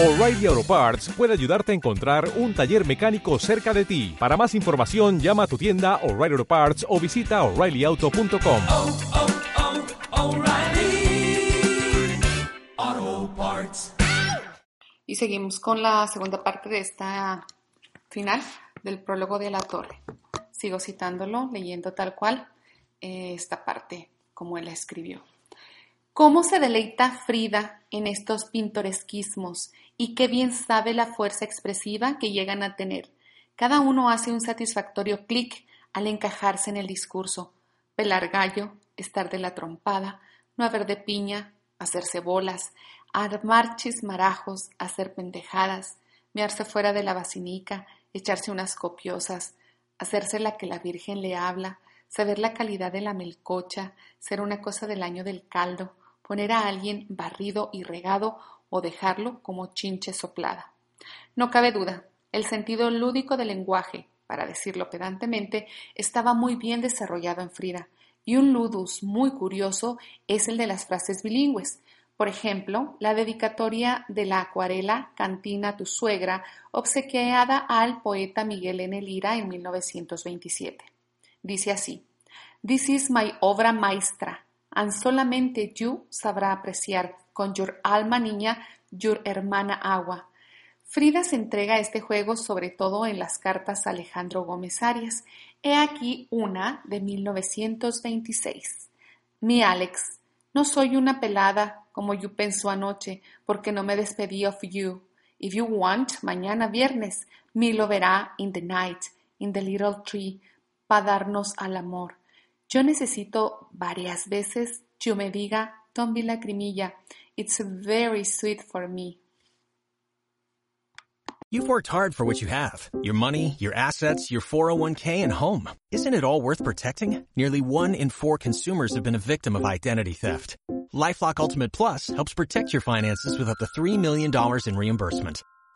O'Reilly Auto Parts puede ayudarte a encontrar un taller mecánico cerca de ti. Para más información, llama a tu tienda O'Reilly Auto Parts o visita oreillyauto.com. oh, oh, Parts. Y seguimos con la segunda parte de esta final del prólogo de la torre. Sigo citándolo, leyendo tal cual eh, esta parte como él la escribió. ¿Cómo se deleita Frida en estos pintoresquismos y qué bien sabe la fuerza expresiva que llegan a tener? Cada uno hace un satisfactorio clic al encajarse en el discurso. Pelar gallo, estar de la trompada, no haber de piña, hacerse bolas, armar chismarajos, hacer pendejadas, mearse fuera de la basinica, echarse unas copiosas, hacerse la que la Virgen le habla, saber la calidad de la melcocha, ser una cosa del año del caldo, poner a alguien barrido y regado o dejarlo como chinche soplada. No cabe duda, el sentido lúdico del lenguaje, para decirlo pedantemente, estaba muy bien desarrollado en Frida, y un ludus muy curioso es el de las frases bilingües. Por ejemplo, la dedicatoria de la acuarela Cantina tu suegra, obsequiada al poeta Miguel N. Lira en 1927. Dice así: This is my obra maestra, and solamente you sabrá apreciar con your alma niña, your hermana agua. Frida se entrega a este juego sobre todo en las cartas a Alejandro Gómez Arias. He aquí una de 1926. Mi Alex, no soy una pelada como you pensó anoche, porque no me despedí of you. If you want, mañana viernes, me lo verá in the night, in the little tree, para darnos al amor. Yo necesito varias veces yo me diga, don't be lacrimilla, it's very sweet for me. You've worked hard for what you have your money, your assets, your 401k, and home. Isn't it all worth protecting? Nearly one in four consumers have been a victim of identity theft. Lifelock Ultimate Plus helps protect your finances with up to $3 million in reimbursement.